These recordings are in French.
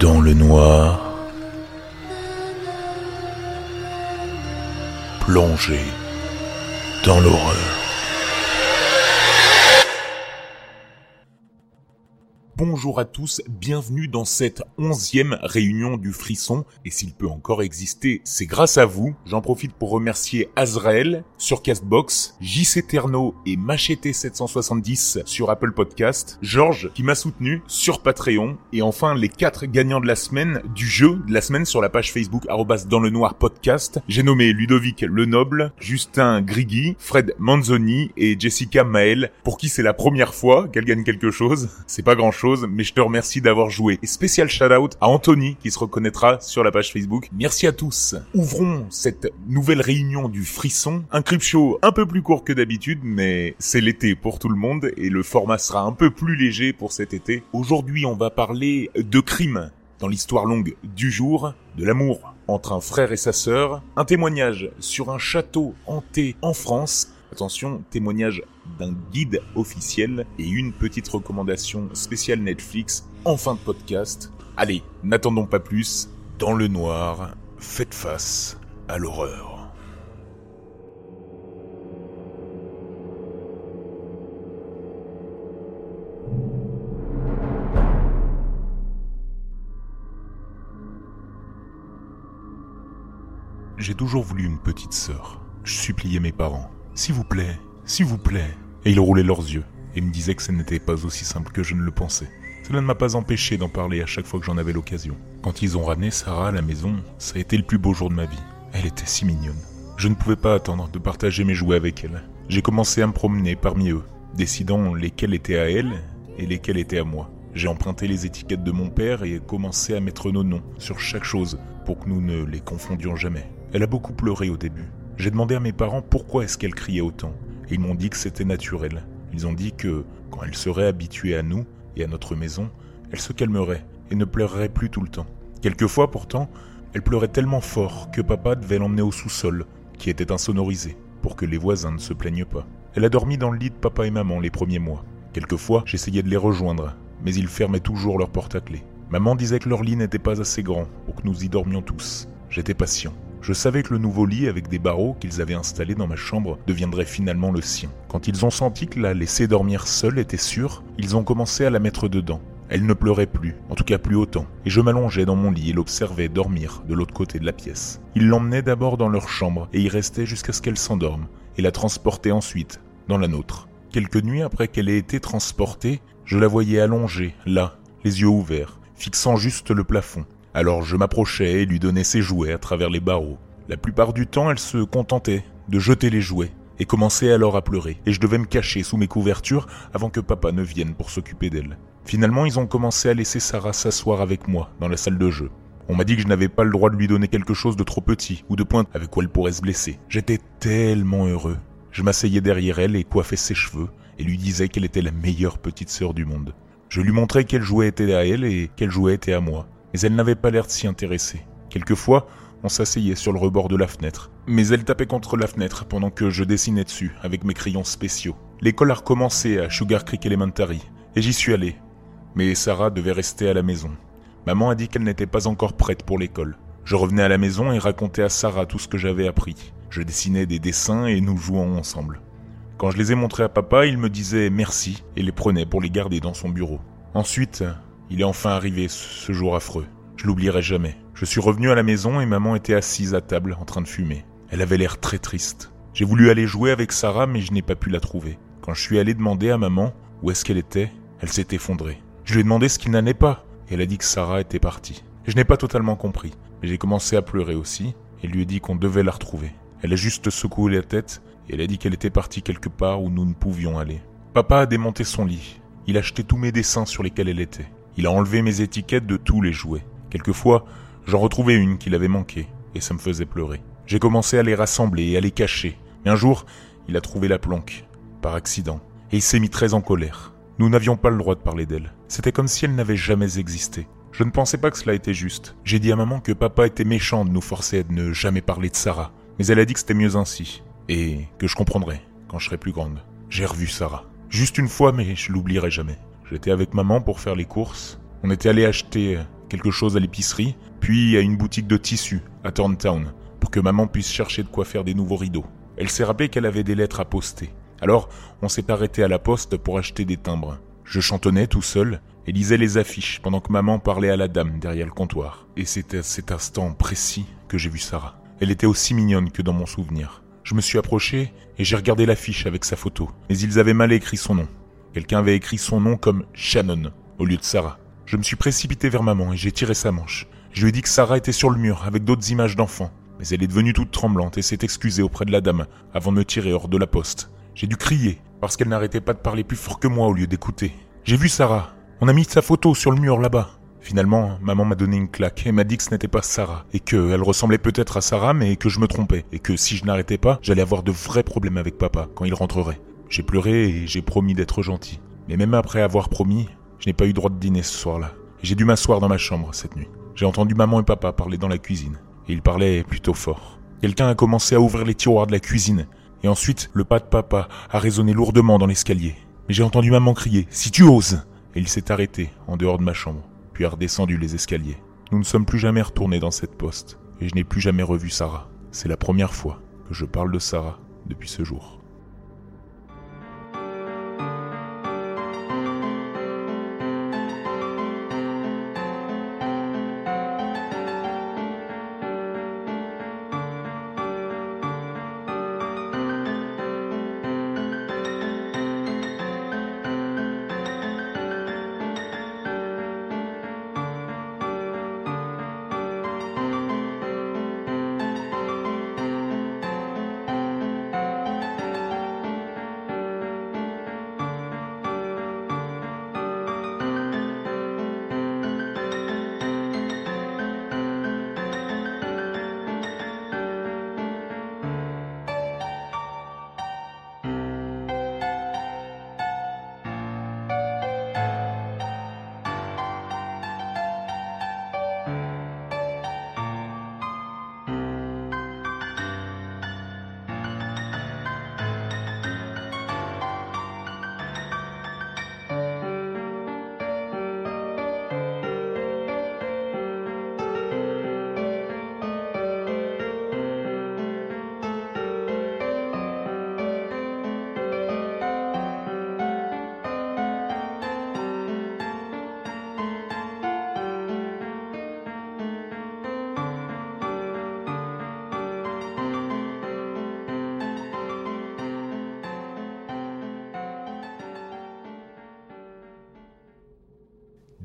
Dans le noir, plongé dans l'horreur. Bonjour à tous, bienvenue dans cette onzième réunion du frisson, et s'il peut encore exister, c'est grâce à vous. J'en profite pour remercier Azrael sur Castbox, JC Terno et Machete770 sur Apple Podcast, Georges qui m'a soutenu sur Patreon, et enfin les quatre gagnants de la semaine du jeu de la semaine sur la page Facebook dans le noir podcast. J'ai nommé Ludovic Lenoble, Justin Grigui, Fred Manzoni et Jessica Maël, pour qui c'est la première fois qu'elle gagne quelque chose. C'est pas grand chose mais je te remercie d'avoir joué. Et spécial shout out à Anthony qui se reconnaîtra sur la page Facebook. Merci à tous. Ouvrons cette nouvelle réunion du frisson. Un crip show un peu plus court que d'habitude, mais c'est l'été pour tout le monde et le format sera un peu plus léger pour cet été. Aujourd'hui, on va parler de crimes dans l'histoire longue du jour, de l'amour entre un frère et sa sœur, un témoignage sur un château hanté en France, Attention, témoignage d'un guide officiel et une petite recommandation spéciale Netflix en fin de podcast. Allez, n'attendons pas plus. Dans le noir, faites face à l'horreur. J'ai toujours voulu une petite sœur. Je suppliais mes parents. S'il vous plaît, s'il vous plaît. Et ils roulaient leurs yeux et me disaient que ce n'était pas aussi simple que je ne le pensais. Cela ne m'a pas empêché d'en parler à chaque fois que j'en avais l'occasion. Quand ils ont ramené Sarah à la maison, ça a été le plus beau jour de ma vie. Elle était si mignonne. Je ne pouvais pas attendre de partager mes jouets avec elle. J'ai commencé à me promener parmi eux, décidant lesquels étaient à elle et lesquels étaient à moi. J'ai emprunté les étiquettes de mon père et commencé à mettre nos noms sur chaque chose pour que nous ne les confondions jamais. Elle a beaucoup pleuré au début, j'ai demandé à mes parents pourquoi est-ce qu'elle criait autant, ils m'ont dit que c'était naturel. Ils ont dit que, quand elle serait habituée à nous et à notre maison, elle se calmerait et ne pleurerait plus tout le temps. Quelquefois, pourtant, elle pleurait tellement fort que papa devait l'emmener au sous-sol, qui était insonorisé, pour que les voisins ne se plaignent pas. Elle a dormi dans le lit de papa et maman les premiers mois. Quelquefois, j'essayais de les rejoindre, mais ils fermaient toujours leur porte à clé. Maman disait que leur lit n'était pas assez grand pour que nous y dormions tous. J'étais patient. Je savais que le nouveau lit avec des barreaux qu'ils avaient installé dans ma chambre deviendrait finalement le sien. Quand ils ont senti que la laisser dormir seule était sûre, ils ont commencé à la mettre dedans. Elle ne pleurait plus, en tout cas plus autant, et je m'allongeais dans mon lit et l'observais dormir de l'autre côté de la pièce. Ils l'emmenaient d'abord dans leur chambre et y restaient jusqu'à ce qu'elle s'endorme, et la transportaient ensuite dans la nôtre. Quelques nuits après qu'elle ait été transportée, je la voyais allongée, là, les yeux ouverts, fixant juste le plafond, alors je m'approchais et lui donnais ses jouets à travers les barreaux. La plupart du temps, elle se contentait de jeter les jouets et commençait alors à pleurer, et je devais me cacher sous mes couvertures avant que papa ne vienne pour s'occuper d'elle. Finalement, ils ont commencé à laisser Sarah s'asseoir avec moi dans la salle de jeu. On m'a dit que je n'avais pas le droit de lui donner quelque chose de trop petit ou de pointe avec quoi elle pourrait se blesser. J'étais tellement heureux. Je m'asseyais derrière elle et coiffais ses cheveux et lui disais qu'elle était la meilleure petite sœur du monde. Je lui montrais quel jouet était à elle et quel jouet était à moi mais elle n'avait pas l'air de s'y intéresser. Quelquefois, on s'asseyait sur le rebord de la fenêtre, mais elle tapait contre la fenêtre pendant que je dessinais dessus avec mes crayons spéciaux. L'école a recommencé à Sugar Creek Elementary, et j'y suis allé. Mais Sarah devait rester à la maison. Maman a dit qu'elle n'était pas encore prête pour l'école. Je revenais à la maison et racontais à Sarah tout ce que j'avais appris. Je dessinais des dessins et nous jouons ensemble. Quand je les ai montrés à papa, il me disait merci et les prenait pour les garder dans son bureau. Ensuite, il est enfin arrivé, ce jour affreux. Je l'oublierai jamais. Je suis revenu à la maison et maman était assise à table en train de fumer. Elle avait l'air très triste. J'ai voulu aller jouer avec Sarah mais je n'ai pas pu la trouver. Quand je suis allé demander à maman où est-ce qu'elle était, elle s'est effondrée. Je lui ai demandé ce qu'il n'en est pas et elle a dit que Sarah était partie. Je n'ai pas totalement compris, mais j'ai commencé à pleurer aussi et lui ai dit qu'on devait la retrouver. Elle a juste secoué la tête et elle a dit qu'elle était partie quelque part où nous ne pouvions aller. Papa a démonté son lit. Il a acheté tous mes dessins sur lesquels elle était. Il a enlevé mes étiquettes de tous les jouets. Quelquefois, j'en retrouvais une qu'il avait manqué, et ça me faisait pleurer. J'ai commencé à les rassembler et à les cacher. Mais un jour, il a trouvé la planque, par accident, et il s'est mis très en colère. Nous n'avions pas le droit de parler d'elle. C'était comme si elle n'avait jamais existé. Je ne pensais pas que cela était juste. J'ai dit à maman que papa était méchant de nous forcer à ne jamais parler de Sarah. Mais elle a dit que c'était mieux ainsi. Et que je comprendrais quand je serai plus grande. J'ai revu Sarah. Juste une fois, mais je l'oublierai jamais. J'étais avec maman pour faire les courses. On était allé acheter quelque chose à l'épicerie, puis à une boutique de tissus à Town pour que maman puisse chercher de quoi faire des nouveaux rideaux. Elle s'est rappelé qu'elle avait des lettres à poster. Alors, on s'est arrêté à la poste pour acheter des timbres. Je chantonnais tout seul et lisais les affiches pendant que maman parlait à la dame derrière le comptoir. Et c'est à cet instant précis que j'ai vu Sarah. Elle était aussi mignonne que dans mon souvenir. Je me suis approché et j'ai regardé l'affiche avec sa photo. Mais ils avaient mal écrit son nom. Quelqu'un avait écrit son nom comme Shannon au lieu de Sarah. Je me suis précipité vers maman et j'ai tiré sa manche. Je lui ai dit que Sarah était sur le mur avec d'autres images d'enfants. Mais elle est devenue toute tremblante et s'est excusée auprès de la dame avant de me tirer hors de la poste. J'ai dû crier parce qu'elle n'arrêtait pas de parler plus fort que moi au lieu d'écouter. J'ai vu Sarah. On a mis sa photo sur le mur là-bas. Finalement, maman m'a donné une claque et m'a dit que ce n'était pas Sarah, et qu'elle ressemblait peut-être à Sarah, mais que je me trompais, et que si je n'arrêtais pas, j'allais avoir de vrais problèmes avec papa quand il rentrerait. J'ai pleuré et j'ai promis d'être gentil. Mais même après avoir promis, je n'ai pas eu droit de dîner ce soir-là. J'ai dû m'asseoir dans ma chambre cette nuit. J'ai entendu maman et papa parler dans la cuisine, et ils parlaient plutôt fort. Quelqu'un a commencé à ouvrir les tiroirs de la cuisine, et ensuite le pas de papa a résonné lourdement dans l'escalier. Mais j'ai entendu maman crier ⁇ Si tu oses !⁇ Et il s'est arrêté en dehors de ma chambre puis a redescendu les escaliers. Nous ne sommes plus jamais retournés dans cette poste, et je n'ai plus jamais revu Sarah. C'est la première fois que je parle de Sarah depuis ce jour.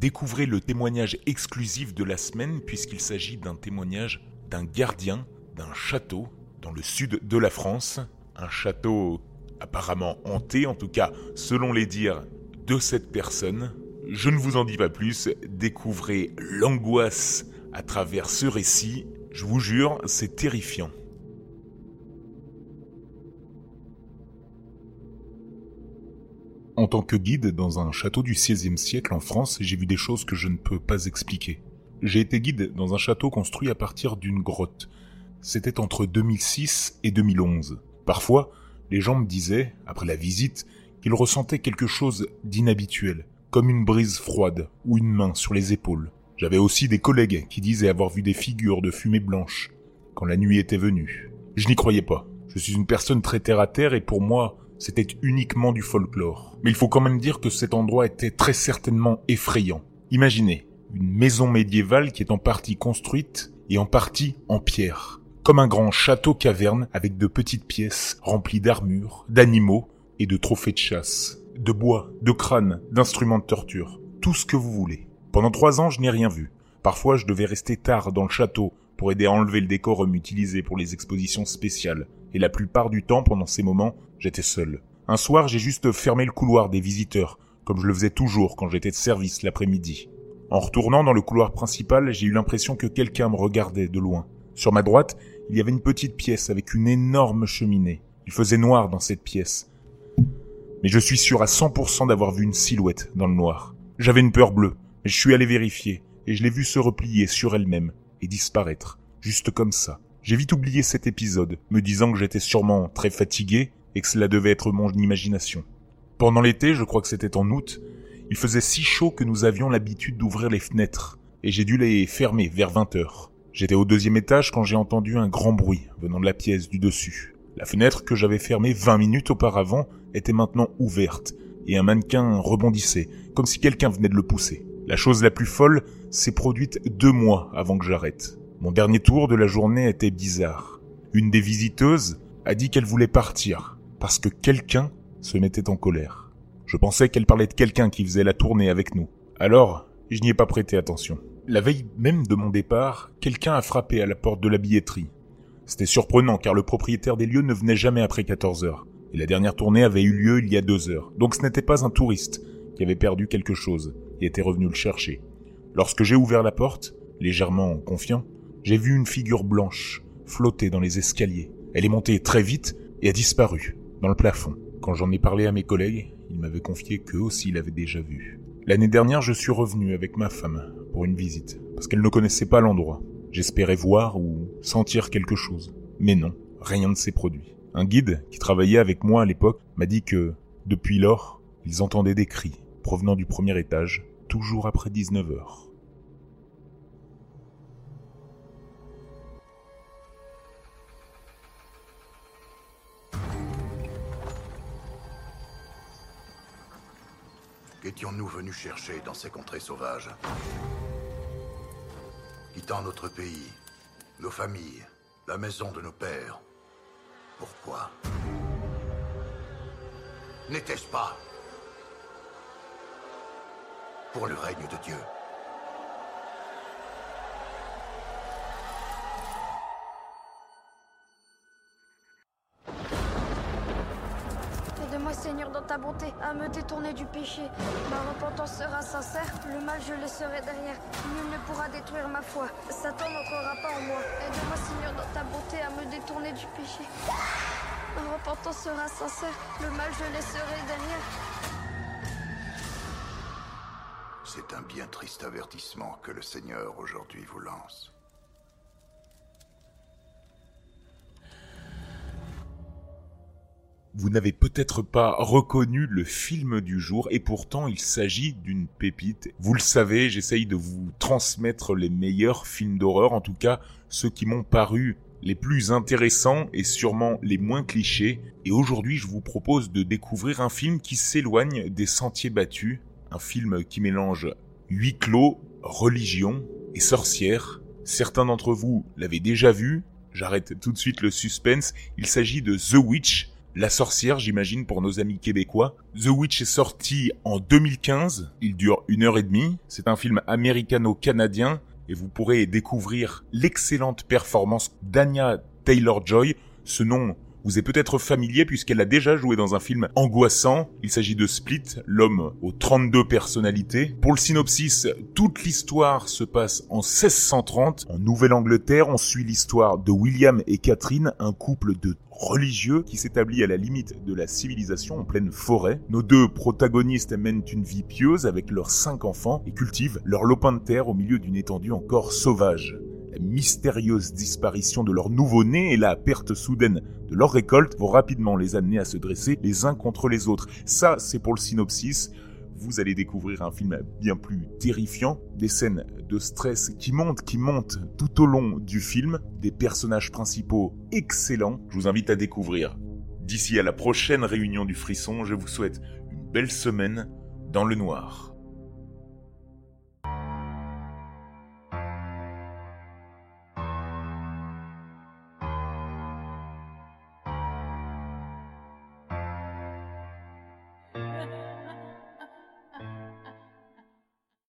Découvrez le témoignage exclusif de la semaine puisqu'il s'agit d'un témoignage d'un gardien d'un château dans le sud de la France. Un château apparemment hanté, en tout cas selon les dires de cette personne. Je ne vous en dis pas plus, découvrez l'angoisse à travers ce récit. Je vous jure, c'est terrifiant. En tant que guide dans un château du XVIe siècle en France, j'ai vu des choses que je ne peux pas expliquer. J'ai été guide dans un château construit à partir d'une grotte. C'était entre 2006 et 2011. Parfois, les gens me disaient, après la visite, qu'ils ressentaient quelque chose d'inhabituel, comme une brise froide ou une main sur les épaules. J'avais aussi des collègues qui disaient avoir vu des figures de fumée blanche quand la nuit était venue. Je n'y croyais pas. Je suis une personne très terre à terre et pour moi, c'était uniquement du folklore. Mais il faut quand même dire que cet endroit était très certainement effrayant. Imaginez, une maison médiévale qui est en partie construite et en partie en pierre. Comme un grand château caverne avec de petites pièces remplies d'armures, d'animaux et de trophées de chasse. De bois, de crânes, d'instruments de torture. Tout ce que vous voulez. Pendant trois ans, je n'ai rien vu. Parfois, je devais rester tard dans le château pour aider à enlever le décorum utilisé pour les expositions spéciales. Et la plupart du temps, pendant ces moments, J'étais seul. Un soir, j'ai juste fermé le couloir des visiteurs, comme je le faisais toujours quand j'étais de service l'après-midi. En retournant dans le couloir principal, j'ai eu l'impression que quelqu'un me regardait de loin. Sur ma droite, il y avait une petite pièce avec une énorme cheminée. Il faisait noir dans cette pièce. Mais je suis sûr à 100% d'avoir vu une silhouette dans le noir. J'avais une peur bleue, mais je suis allé vérifier, et je l'ai vue se replier sur elle-même et disparaître, juste comme ça. J'ai vite oublié cet épisode, me disant que j'étais sûrement très fatigué et que cela devait être mon imagination. Pendant l'été, je crois que c'était en août, il faisait si chaud que nous avions l'habitude d'ouvrir les fenêtres. et j'ai dû les fermer vers 20 heures. J'étais au deuxième étage quand j'ai entendu un grand bruit venant de la pièce du dessus. La fenêtre que j'avais fermée 20 minutes auparavant était maintenant ouverte et un mannequin rebondissait, comme si quelqu'un venait de le pousser. La chose la plus folle s'est produite deux mois avant que j'arrête. Mon dernier tour de la journée était bizarre. Une des visiteuses a dit qu'elle voulait partir parce que quelqu'un se mettait en colère. Je pensais qu'elle parlait de quelqu'un qui faisait la tournée avec nous. Alors, je n'y ai pas prêté attention. La veille même de mon départ, quelqu'un a frappé à la porte de la billetterie. C'était surprenant car le propriétaire des lieux ne venait jamais après 14 heures. Et la dernière tournée avait eu lieu il y a deux heures. Donc ce n'était pas un touriste qui avait perdu quelque chose et était revenu le chercher. Lorsque j'ai ouvert la porte, légèrement confiant, j'ai vu une figure blanche flotter dans les escaliers. Elle est montée très vite et a disparu dans le plafond. Quand j'en ai parlé à mes collègues, ils m'avaient confié qu'eux aussi l'avaient déjà vue. L'année dernière, je suis revenu avec ma femme pour une visite, parce qu'elle ne connaissait pas l'endroit. J'espérais voir ou sentir quelque chose. Mais non, rien ne s'est produit. Un guide qui travaillait avec moi à l'époque m'a dit que, depuis lors, ils entendaient des cris provenant du premier étage, toujours après 19 heures. Qu'étions-nous venus chercher dans ces contrées sauvages? Quittant notre pays, nos familles, la maison de nos pères. Pourquoi? N'était-ce pas pour le règne de Dieu Aide-moi, Seigneur, dans ta bonté, à me détourner du péché. Ma repentance sera sincère, le mal je laisserai derrière. Nul ne pourra détruire ma foi. Satan n'entrera pas en moi. Aide-moi, Seigneur, dans ta bonté, à me détourner du péché. Ma repentance sera sincère, le mal je laisserai derrière. Bien triste avertissement que le Seigneur aujourd'hui vous lance. Vous n'avez peut-être pas reconnu le film du jour et pourtant il s'agit d'une pépite. Vous le savez, j'essaye de vous transmettre les meilleurs films d'horreur, en tout cas ceux qui m'ont paru les plus intéressants et sûrement les moins clichés. Et aujourd'hui je vous propose de découvrir un film qui s'éloigne des sentiers battus, un film qui mélange huis clos, religion et sorcière. Certains d'entre vous l'avaient déjà vu, j'arrête tout de suite le suspense, il s'agit de The Witch, la sorcière, j'imagine, pour nos amis québécois. The Witch est sorti en 2015. Il dure une heure et demie. C'est un film américano-canadien et vous pourrez découvrir l'excellente performance d'Anya Taylor-Joy. Ce nom vous est peut-être familier puisqu'elle a déjà joué dans un film angoissant. Il s'agit de Split, l'homme aux 32 personnalités. Pour le synopsis, toute l'histoire se passe en 1630. En Nouvelle-Angleterre, on suit l'histoire de William et Catherine, un couple de religieux qui s'établit à la limite de la civilisation en pleine forêt. Nos deux protagonistes mènent une vie pieuse avec leurs cinq enfants et cultivent leur lopin de terre au milieu d'une étendue encore sauvage. La mystérieuse disparition de leur nouveau-né et la perte soudaine de leur récolte vont rapidement les amener à se dresser les uns contre les autres. Ça, c'est pour le synopsis vous allez découvrir un film bien plus terrifiant, des scènes de stress qui montent, qui montent tout au long du film, des personnages principaux excellents. Je vous invite à découvrir. D'ici à la prochaine réunion du frisson, je vous souhaite une belle semaine dans le noir.